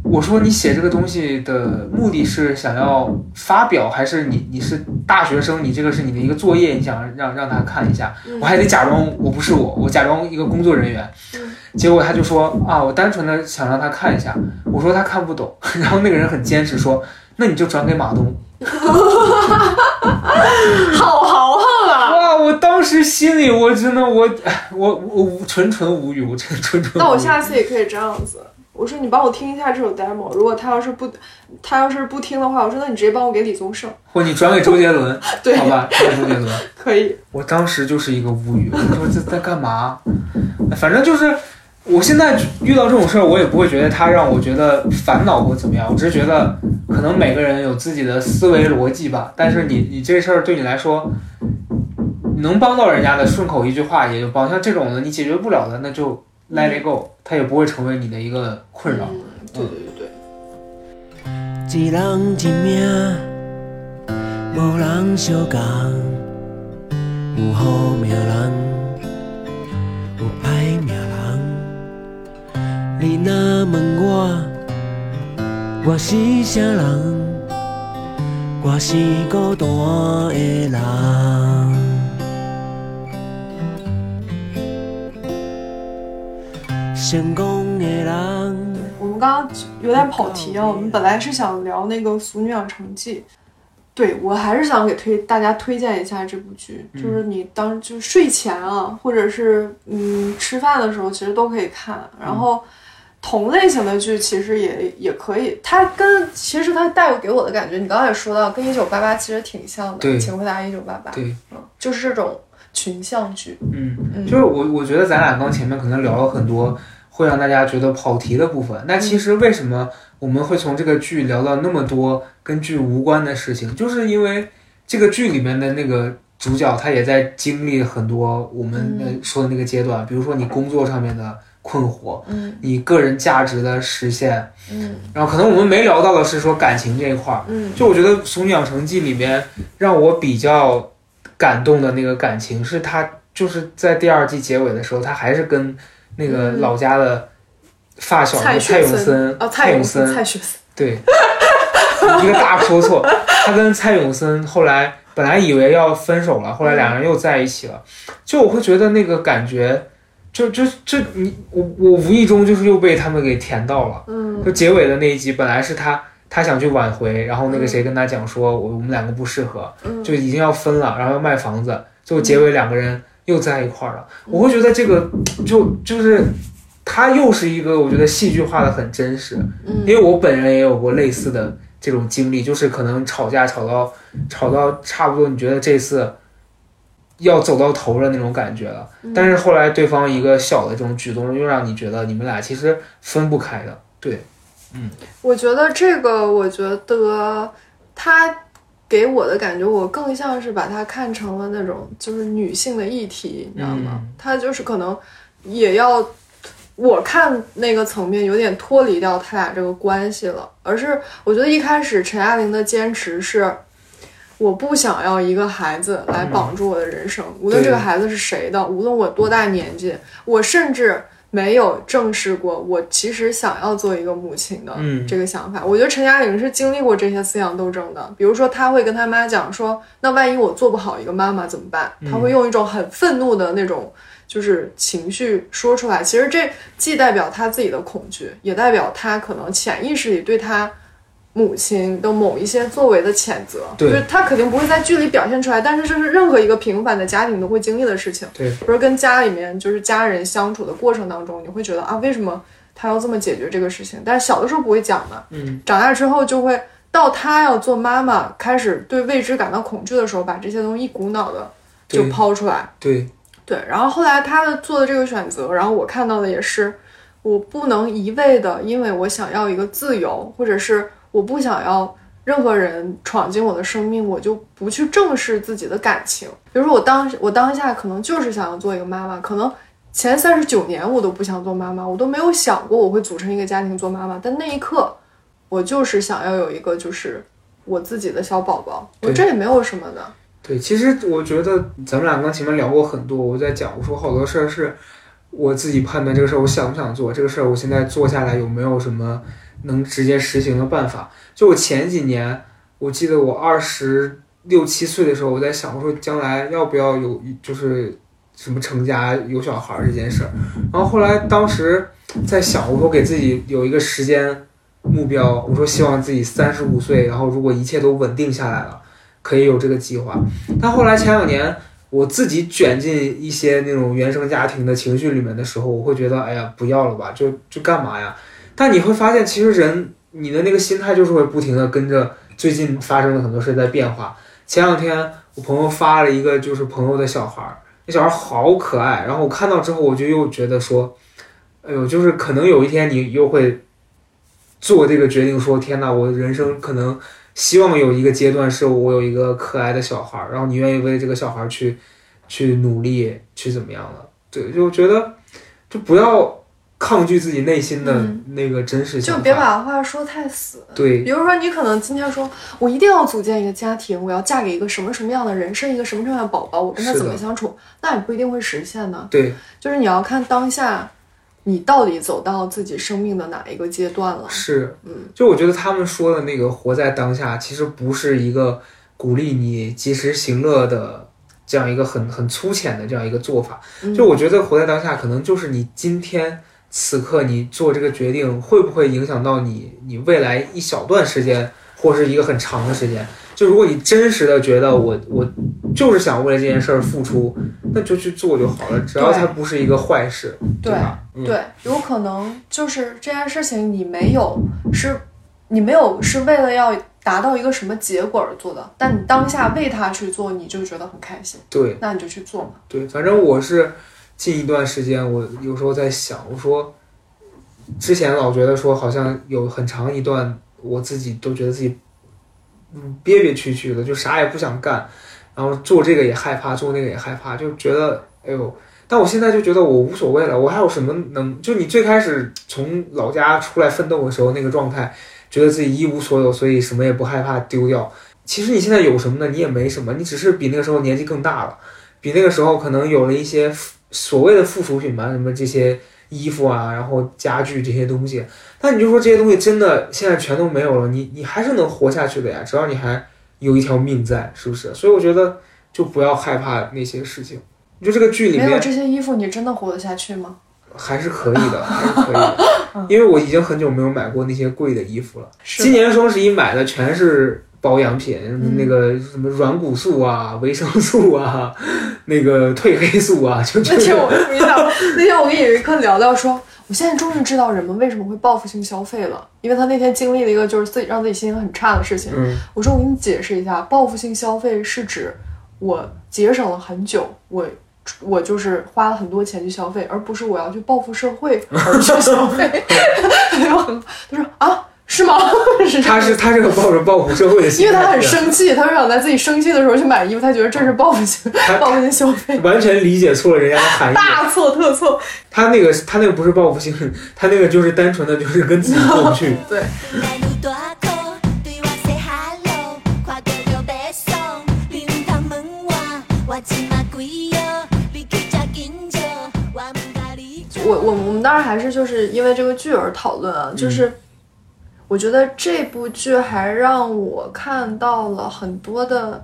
我说你写这个东西的目的是想要发表，还是你你是大学生，你这个是你的一个作业，你想让让他看一下？嗯我还得假装我不是我，我假装一个工作人员。嗯结果他就说啊，我单纯的想让他看一下。我说他看不懂，然后那个人很坚持说，那你就转给马东。好豪横啊！哇，我当时心里我真的我哎 我我无纯纯无语，我真的纯纯。那我下次也可以这样子。我说你帮我听一下这首 demo，如果他要是不，他要是不听的话，我说那你直接帮我给李宗盛，或你转给周杰伦，对好吧，转给周杰伦。可以。我当时就是一个无语，我说这在干嘛？反正就是，我现在遇到这种事儿，我也不会觉得他让我觉得烦恼或怎么样，我只是觉得可能每个人有自己的思维逻辑吧。但是你你这事儿对你来说，你能帮到人家的，顺口一句话也就帮。像这种的你解决不了的，那就 let it go，它也不会成为你的一个困扰。嗯，对对对对。一人一命，无人相共。有好命人，有歹命人。你若问我，我是啥人？我是孤单的人。成功的人。我们刚刚有点跑题啊，我们本来是想聊那个《俗女养成记》，对我还是想给推大家推荐一下这部剧，就是你当就睡前啊，或者是嗯吃饭的时候，其实都可以看。然后同类型的剧其实也也可以，它跟其实它带给我的感觉，你刚刚也说到，跟《一九八八》其实挺像的，对。请回答一九八八》，对，嗯，就是这种群像剧，嗯，嗯。就是我我觉得咱俩刚前面可能聊了很多会让大家觉得跑题的部分。那其实为什么我们会从这个剧聊到那么多跟剧无关的事情？就是因为这个剧里面的那个主角他也在经历很多我们呃说的那个阶段，比如说你工作上面的困惑，嗯你个人价值的实现，嗯然后可能我们没聊到的是说感情这一块儿。嗯就我觉得《俗女养成记》里面让我比较感动的那个感情，是他就是在第二季结尾的时候，他还是跟那个嗯老家的发小蔡永森，哦，蔡永森，森，蔡雪森，对，一个大说错。他跟蔡永森后来本来以为要分手了，后来两人又在一起了。就我会觉得那个感觉，就就就你我我无意中就是又被他们给甜到了。嗯就结尾的那一集，本来是他他想去挽回，然后那个谁跟他讲说，我我们两个不适合，嗯就已经要分了，然后要卖房子，最后结尾两个人又在一块儿了。我会觉得这个就就是。他又是一个我觉得戏剧化的很真实，嗯因为我本人也有过类似的这种经历，就是可能吵架吵到吵到差不多，你觉得这次要走到头的那种感觉了，嗯但是后来对方一个小的这种举动，又让你觉得你们俩其实分不开的。对，嗯我觉得这个，我觉得他给我的感觉，我更像是把它看成了那种就是女性的议题，你知道吗？嗯他就是可能也要。我看那个层面有点脱离掉他俩这个关系了，而是我觉得一开始陈亚玲的坚持是，我不想要一个孩子来绑住我的人生，无论这个孩子是谁的，无论我多大年纪，我甚至没有正视过我其实想要做一个母亲的嗯这个想法。我觉得陈嘉玲是经历过这些思想斗争的，比如说她会跟她妈讲说，那万一我做不好一个妈妈怎么办？她会用一种很愤怒的那种。就是情绪说出来，其实这既代表她自己的恐惧，也代表她可能潜意识里对她母亲的某一些作为的谴责。对就是他肯定不会在剧里表现出来，但是这是任何一个平凡的家庭都会经历的事情。对，比如跟家里面就是家人相处的过程当中，你会觉得啊，为什么他要这么解决这个事情？但是小的时候不会讲的，嗯，长大之后就会到他要做妈妈，开始对未知感到恐惧的时候，把这些东西一股脑的就抛出来。对，对，然后后来他的做的这个选择，然后我看到的也是，我不能一味的因为我想要一个自由，或者是我不想要任何人闯进我的生命，我就不去正视自己的感情。比如说我当我当下可能就是想要做一个妈妈，可能前三十九年我都不想做妈妈，我都没有想过我会组成一个家庭做妈妈，但那一刻我就是想要有一个就是我自己的小宝宝，我这也没有什么的。对，其实我觉得咱们俩刚前面聊过很多，我在讲，我说好多事儿是我自己判断这个事儿我想不想做，这个事儿我现在做下来有没有什么能直接实行的办法。就我前几年，我记得我二十六七岁的时候，我在想，我说将来要不要有就是什么成家有小孩这件事儿。然后后来当时在想，我说给自己有一个时间目标，我说希望自己三十五岁，然后如果一切都稳定下来了。可以有这个计划。但后来前两年我自己卷进一些那种原生家庭的情绪里面的时候，我会觉得，哎呀，不要了吧，就就干嘛呀？但你会发现，其实人你的那个心态就是会不停的跟着最近发生的很多事在变化。前两天我朋友发了一个就是朋友的小孩儿，那小孩儿好可爱，然后我看到之后，我就又觉得说，哎呦，就是可能有一天你又会做这个决定，说天呐，我人生可能。希望有一个阶段是我有一个可爱的小孩儿，然后你愿意为这个小孩儿去去努力，去怎么样了？对，就觉得就不要抗拒自己内心的那个真实想法，就别把话说太死。对。比如说你可能今天说我一定要组建一个家庭，我要嫁给一个什么什么样的人，生一个什么什么样的宝宝，我跟他怎么相处，那也不一定会实现呢。对。就是你要看当下，你到底走到自己生命的哪一个阶段了。是，嗯，就我觉得他们说的那个活在当下，其实不是一个鼓励你及时行乐的这样一个很很粗浅的这样一个做法。嗯。就我觉得活在当下，可能就是你今天此刻你做这个决定，会不会影响到你你未来一小段时间，或是一个很长的时间。就如果你真实的觉得我我就是想为了这件事儿付出，那就去做就好了，只要它不是一个坏事，对对，有可能就是这件事情你没有是，你没有是为了要达到一个什么结果而做的，但你当下为他去做，你就觉得很开心，对。那你就去做嘛。对，反正我是近一段时间，我有时候在想，我说之前老觉得说好像有很长一段，我自己都觉得自己嗯憋憋屈屈的，就啥也不想干，然后做这个也害怕，做那个也害怕，就觉得哎呦。但我现在就觉得我无所谓了，我还有什么能？就你最开始从老家出来奋斗的时候那个状态，觉得自己一无所有，所以什么也不害怕丢掉。其实你现在有什么呢？你也没什么，你只是比那个时候年纪更大了，比那个时候可能有了一些所谓的附属品吧，什么这些衣服啊，然后家具这些东西。但你就说这些东西真的现在全都没有了，你你还是能活下去的呀，只要你还有一条命在，是不是？所以我觉得就不要害怕那些事情。你就这个剧里面没有这些衣服，你真的活得下去吗？还是可以的，还是可以的，因为我已经很久没有买过那些贵的衣服了。今年双十一买的全是保养品，嗯那个什么软骨素啊、维生素啊、那个褪黑素啊，就就是那天我跟你讲，那天我跟尹瑞克聊聊说，我现在终于知道人们为什么会报复性消费了，因为他那天经历了一个就是自己让自己心情很差的事情。嗯我说我给你解释一下，报复性消费是指我节省了很久，我我就是花了很多钱去消费，而不是我要去报复社会而去消费。他就很他说啊，是吗？是他是他这个抱着报复社会的心态，因为他很生气，他就想在自己生气的时候去买衣服，他觉得这是报复性报复性消费，完全理解错了人家的含义。大错特错。他那个他那个不是报复性，他那个就是单纯的就是跟自己过不去。对。我我我们当然还是就是因为这个剧而讨论啊，就是我觉得这部剧还让我看到了很多的，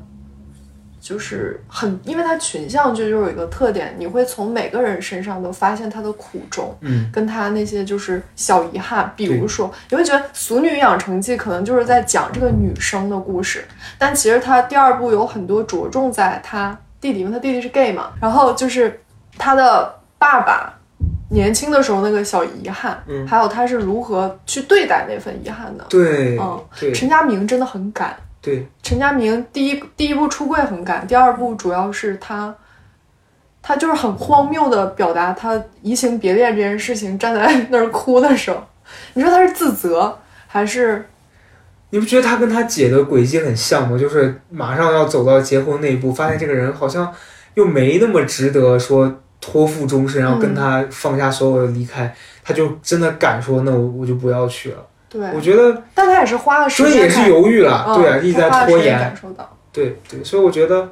就是很，因为它群像剧就有一个特点，你会从每个人身上都发现他的苦衷，嗯，跟他那些就是小遗憾，比如说你会觉得《俗女养成记》可能就是在讲这个女生的故事，但其实他第二部有很多着重在他弟弟，因为他弟弟是 gay 嘛，然后就是他的爸爸年轻的时候那个小遗憾，嗯。还有他是如何去对待那份遗憾的。对，嗯对。陈家明真的很敢，对，陈家明第一第一部出柜很敢，第二部主要是他，他就是很荒谬的表达他移情别恋这件事情，站在那儿哭的时候，你说他是自责还是？你不觉得他跟他姐的轨迹很像吗？就是马上要走到结婚那一步，发现这个人好像又没那么值得说托付终身，然后跟他放下所有的离开，他就真的敢说，那我我就不要去了。对？我觉得但他也是花了时间所以也是，犹豫了，嗯对啊，一直在拖延感。受到，对对，所以我觉得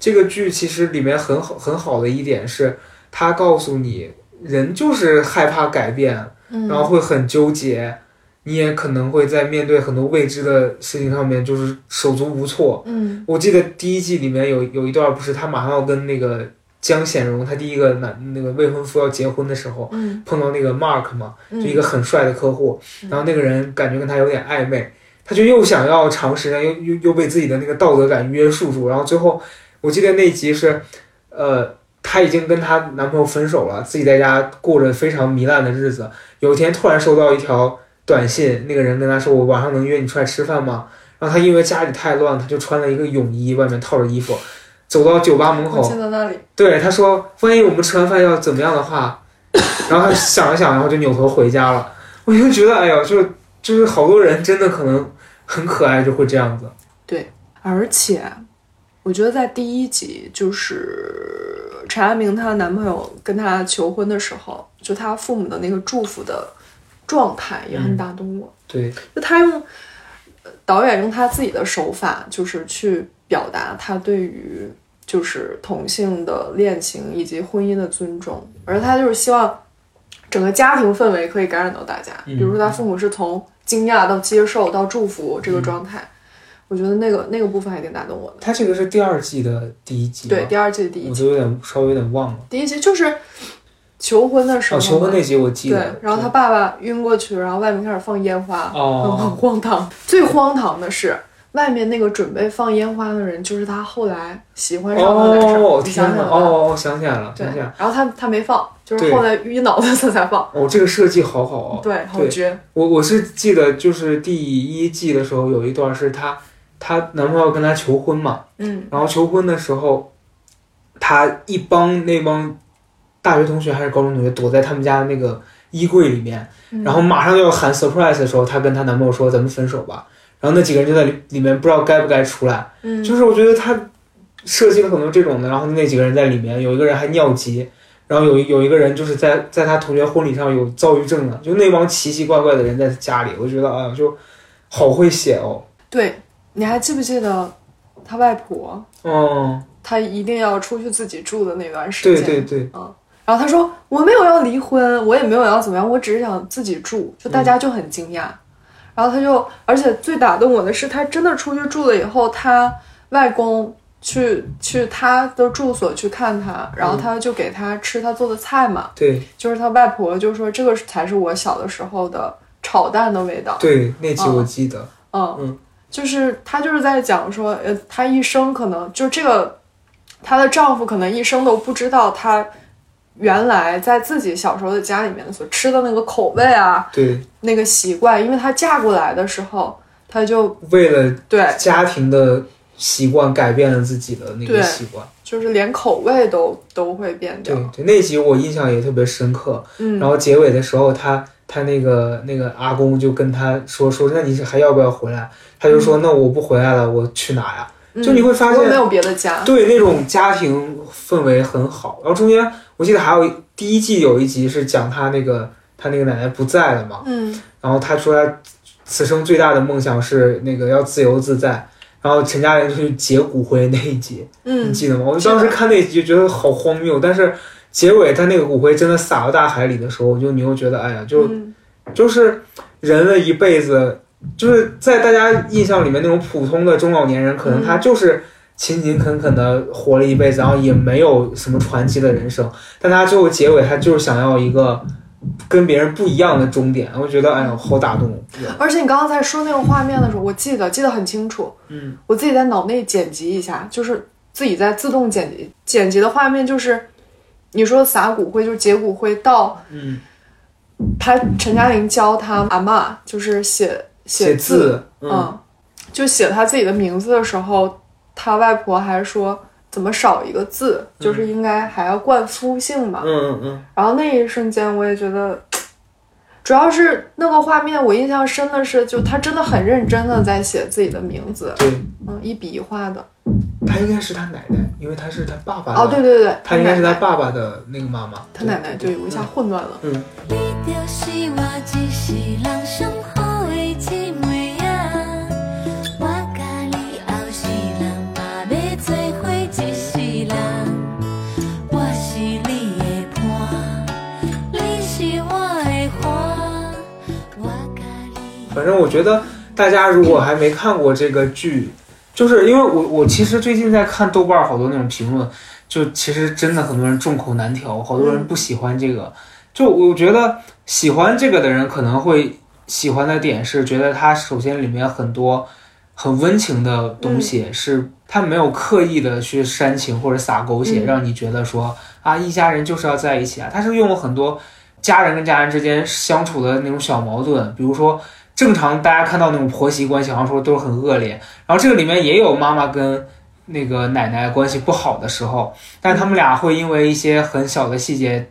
这个剧其实里面很好很好的一点是，他告诉你，人就是害怕改变，嗯，然后会很纠结，你也可能会在面对很多未知的事情上面就是手足无措。嗯我记得第一季里面有有一段，不是他马上要跟那个江显荣他第一个男那个未婚夫要结婚的时候，嗯。碰到那个 Mark 嘛，就嗯一个很帅的客户，嗯。然后那个人感觉跟他有点暧昧，他就又想要长时间，又又又被自己的那个道德感约束住，然后最后我记得那集是，呃，她已经跟她男朋友分手了，自己在家过着非常糜烂的日子，有一天突然收到一条短信，那个人跟她说：“我晚上能约你出来吃饭吗？”然后她因为家里太乱，她就穿了一个泳衣，外面套着衣服，走到酒吧门口对，他说，万一我们吃完饭要怎么样的话，然后他想了想，然后就扭头回家了。我就觉得，哎呀，就就是好多人真的可能很可爱，就会这样子。对而且我觉得在第一集，就是陈爱明她男朋友跟她求婚的时候，就她父母的那个祝福的状态也很打动我。对，就他用呃导演用他自己的手法，就是去表达他对于就是同性的恋情以及婚姻的尊重，而他就是希望整个家庭氛围可以感染到大家。嗯比如说他父母是从惊讶到接受到祝福这个状态，我觉得那个那个部分还挺打动我的。他这个是第二季的第一集吗，对，第二季的第一集，我都有点稍微有点忘了。第一集就是求婚的时候哦，求婚那集我记得对。，然后他爸爸晕过去，然后外面开始放烟花，哦很很荒唐。最荒唐的是，外面那个准备放烟花的人，就是他后来喜欢上的男生。哦，你天哪！想想，哦，我想起来了，想起来了。。然后他他没放，就是后来晕脑子他才放。哦，这个设计好好哦。对，好绝。我我是记得，就是第一季的时候有一段是她她男朋友跟她求婚嘛，嗯然后求婚的时候，她一帮那帮大学同学还是高中同学躲在他们家的那个衣柜里面，嗯然后马上就要喊 surprise 的时候，她跟她男朋友说咱们分手吧，然后那几个人就在里里面不知道该不该出来，嗯，就是我觉得他设计了很多这种的，然后那几个人在里面，有一个人还尿急。然后有有一个人就是在在他同学婚礼上有躁郁症的，就那帮奇奇怪怪的人在家里，我觉得哎呀，就好会写哦。对，你还记不记得他外婆？嗯，他一定要出去自己住的那段时间对对。对嗯，然后他说：“我没有要离婚，我也没有要怎么样，我只是想自己住。”就大家就很惊讶。然后他就，而且最打动我的是，他真的出去住了以后，他外公去去他的住所去看他，然后他就给他吃他做的菜嘛，对就是他外婆就说这个才是我小的时候的炒蛋的味道。对，那集我记得。嗯，嗯就是他就是在讲说，呃，他一生可能就这个，她的丈夫可能一生都不知道她原来在自己小时候的家里面所吃的那个口味啊，对，那个习惯，因为她嫁过来的时候，她就为了对，家庭的习惯改变了自己的那个习惯。就是连口味都都会变掉对。对，那集我印象也特别深刻。嗯，然后结尾的时候，她她那个那个阿公就跟她说说，那你还要不要回来？她就说，那我不回来了，我去哪呀？就你会发现嗯没有别的家。对，那种家庭氛围很好。然后中间我记得还有一第一季有一集是讲他那个他那个奶奶不在了嘛，嗯然后他说他此生最大的梦想是那个要自由自在。然后陈嘉玲就去劫骨灰那一集，你嗯，记得吗？我当时看那一集就觉得好荒谬，但是结尾他那个骨灰真的撒到大海里的时候，我就你又觉得，哎呀，就嗯就是人的一辈子，就是在大家印象里面那种普通的中老年人，可能他就是勤勤恳恳的活了一辈子，然后也没有什么传奇的人生，但他最后结尾他就是想要一个跟别人不一样的终点，我觉得哎呀好打动我。而且你刚刚在说那个画面的时候，我记得记得很清楚，嗯，我自己在脑内剪辑一下，就是自己在自动剪辑剪辑的画面，就是你说撒骨灰，就是结骨灰到嗯，他陈嘉玲教他阿嬷就是写写字，字，嗯嗯，就写他自己的名字的时候，他外婆还说怎么少一个字，就是应该还要冠夫姓嘛。嗯嗯嗯，然后那一瞬间，我也觉得，主要是那个画面，我印象深的是，就他真的很认真的在写自己的名字，对，嗯，一笔一画的。他应该是他奶奶，因为他是他爸爸的哦，对对对，他应该是他爸爸的那个妈妈，他奶奶，对我一下混乱了。嗯，你反正我觉得大家如果还没看过这个剧，就是因为我我其实最近在看豆瓣儿好多那种评论，就其实真的很多人众口难调，好多人不喜欢这个。就我觉得喜欢这个的人可能会喜欢的点是觉得它首先里面很多很温情的东西，是它没有刻意的去煽情或者撒狗血，嗯让你觉得说啊一家人就是要在一起啊，它是用了很多家人跟家人之间相处的那种小矛盾，比如说。正常大家看到那种婆媳关系，好像说都是很恶劣。然后这个里面也有妈妈跟那个奶奶关系不好的时候，但他们俩会因为一些很小的细节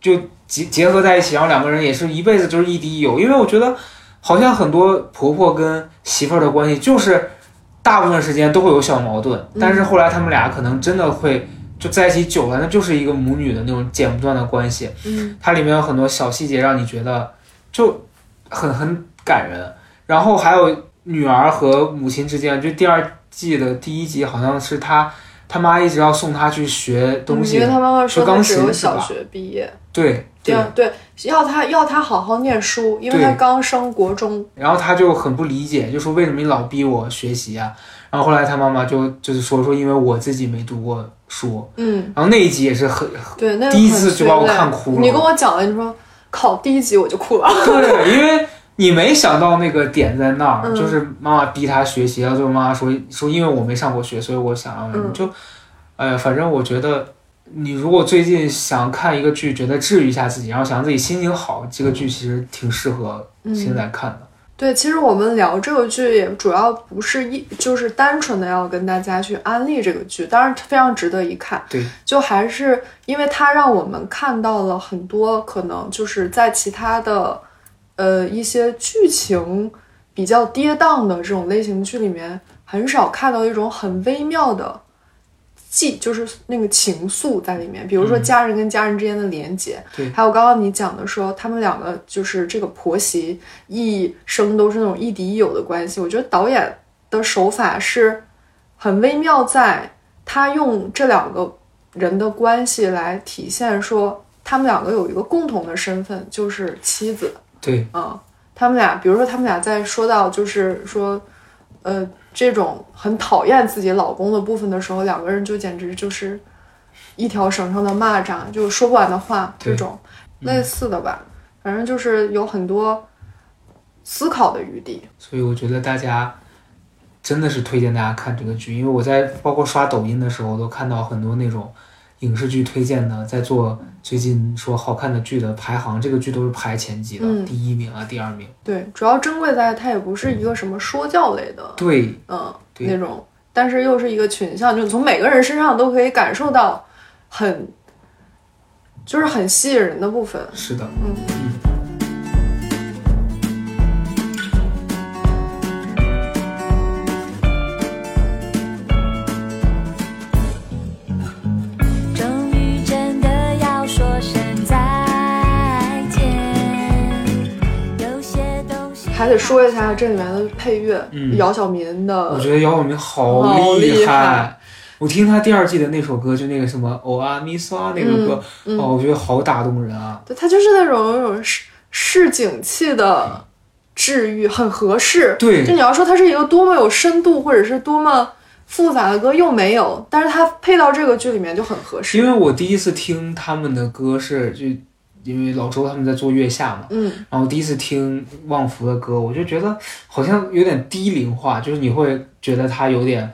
就结结合在一起，然后两个人也是一辈子就是亦敌亦友。因为我觉得好像很多婆婆跟媳妇儿的关系就是大部分时间都会有小矛盾，但是后来他们俩可能真的会就在一起久了，那就是一个母女的那种剪不断的关系。嗯它里面有很多小细节让你觉得就很很感人。然后还有女儿和母亲之间，就第二季的第一集好像是他他妈一直要送他去学东西，因为他妈妈说学钢他只有琴是吧小学毕业，对对，对对，要他要他好好念书，因为他刚升国中。然后他就很不理解，就说为什么你老逼我学习啊？然后后来他妈妈就就是说说因为我自己没读过书，嗯，然后那一集也是很对，那个第一次就把我看哭了你跟我讲了，你说考第一集我就哭了。对，因为你没想到那个点在那儿，嗯就是妈妈逼他学习，然后最后妈妈说说因为我没上过学，所以我想让你、嗯就，哎呀，反正我觉得你如果最近想看一个剧，觉得治愈一下自己，然后想让自己心情好，这个剧其实挺适合现在看的。对，其实我们聊这个剧也主要不是一就是单纯的要跟大家去安利这个剧，当然非常值得一看。对，就还是因为它让我们看到了很多可能就是在其他的呃一些剧情比较跌宕的这种类型剧里面，很少看到一种很微妙的。记就是那个情愫在里面，比如说嗯。家人跟家人之间的连接，对。还有刚刚你讲的说他们两个就是这个婆媳一生都是那种亦敌亦友的关系，我觉得导演的手法是很微妙，在他用这两个人的关系来体现说他们两个有一个共同的身份，就是妻子。对，啊，他们俩，比如说他们俩在说到就是说，呃，这种很讨厌自己老公的部分的时候，两个人就简直就是一条绳上的蚂蚱，就说不完的话，这种类似的吧，反正就是有很多思考的余地。所以我觉得大家真的是推荐大家看这个剧，因为我在包括刷抖音的时候，都看到很多那种影视剧推荐的，在做最近说好看的剧的排行，这个剧都是排前几的，嗯。第一名啊，第二名。对，主要珍贵在它也不是一个什么说教类的，对，嗯，对。那种，但是又是一个群像，就你从每个人身上都可以感受到很，就是很吸引人的部分。是的，嗯还得说一下这里面的配乐，嗯姚晓明的，我觉得姚晓明好好厉害。害我听他第二季的那首歌，就那个什么《欧阿咪刷》那个歌，嗯哦，我觉得好打动人啊。对他就是那种那种市市井气的治愈，很合适。对就你要说它是一个多么有深度或者是多么复杂的歌，又没有，但是它配到这个剧里面就很合适。因为我第一次听他们的歌是就因为老周他们在做月下嘛，嗯然后第一次听旺福的歌，我就觉得好像有点低龄化，就是你会觉得他有点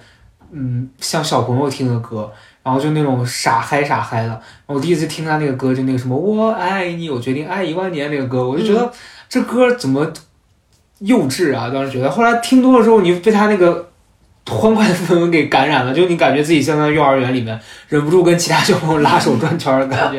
嗯像小朋友听的歌，然后就那种傻嗨傻嗨的。我第一次听他那个歌，就那个什么我爱你，我决定爱一万年那个歌，我就觉得这歌怎么幼稚啊！当时觉得，后来听多了之后，你被他那个。欢快的氛围给感染了，就你感觉自己像在幼儿园里面，忍不住跟其他小朋友拉手转圈的感觉。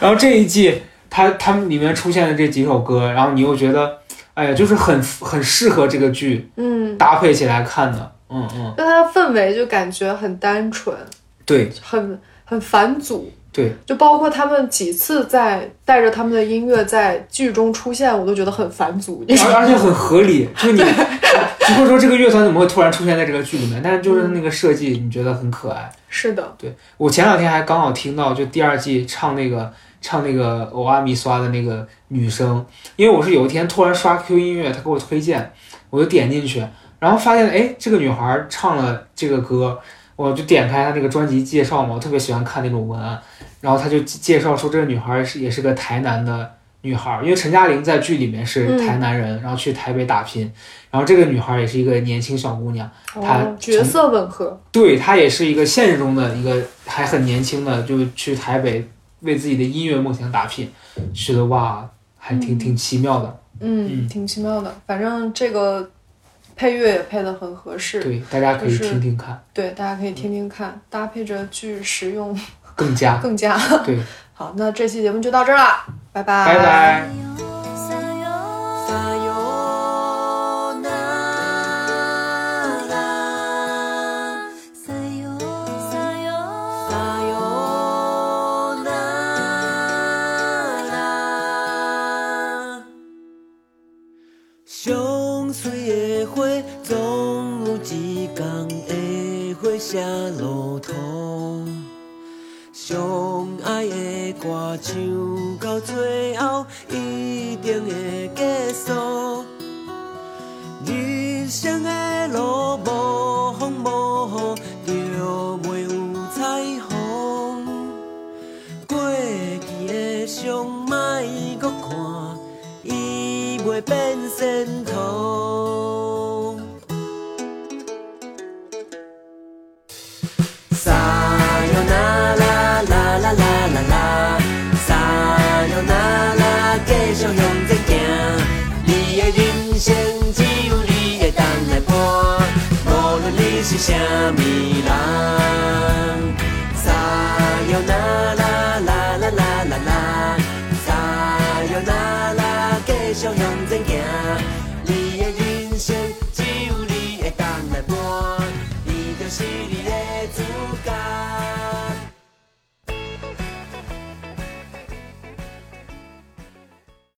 然后这一季，他他们里面出现的这几首歌，然后你又觉得，哎呀，就是很很适合这个剧嗯，搭配起来看的。嗯嗯，那它的氛围就感觉很单纯，对很很返祖。对，就包括他们几次在带着他们的音乐在剧中出现，我都觉得很返祖。而而且很合理，就是你你会说这个乐团怎么会突然出现在这个剧里面，但是就是那个设计，你觉得很可爱。是的，对我前两天还刚好听到，就第二季唱那个唱那个欧阿米刷的那个女生，因为我是有一天突然刷 Q 音乐，他给我推荐，我就点进去，然后发现哎，这个女孩唱了这个歌，我就点开她那个专辑介绍嘛，我特别喜欢看那种文案，然后他就介绍说这个女孩是也是个台南的女孩，因为陈嘉玲在剧里面是台南人，然后去台北打拼，然后这个女孩也是一个年轻小姑娘。他哦，角色吻合。对她也是一个现实中的一个还很年轻的，就去台北为自己的音乐梦想打拼，觉得哇，还挺挺奇妙的。嗯，嗯挺奇妙的。反正这个配乐也配得很合适，对，大家可以听听看，对，大家可以听听看，搭配着剧实用更加更加对，好。那这期节目就到这儿了，拜拜，拜拜。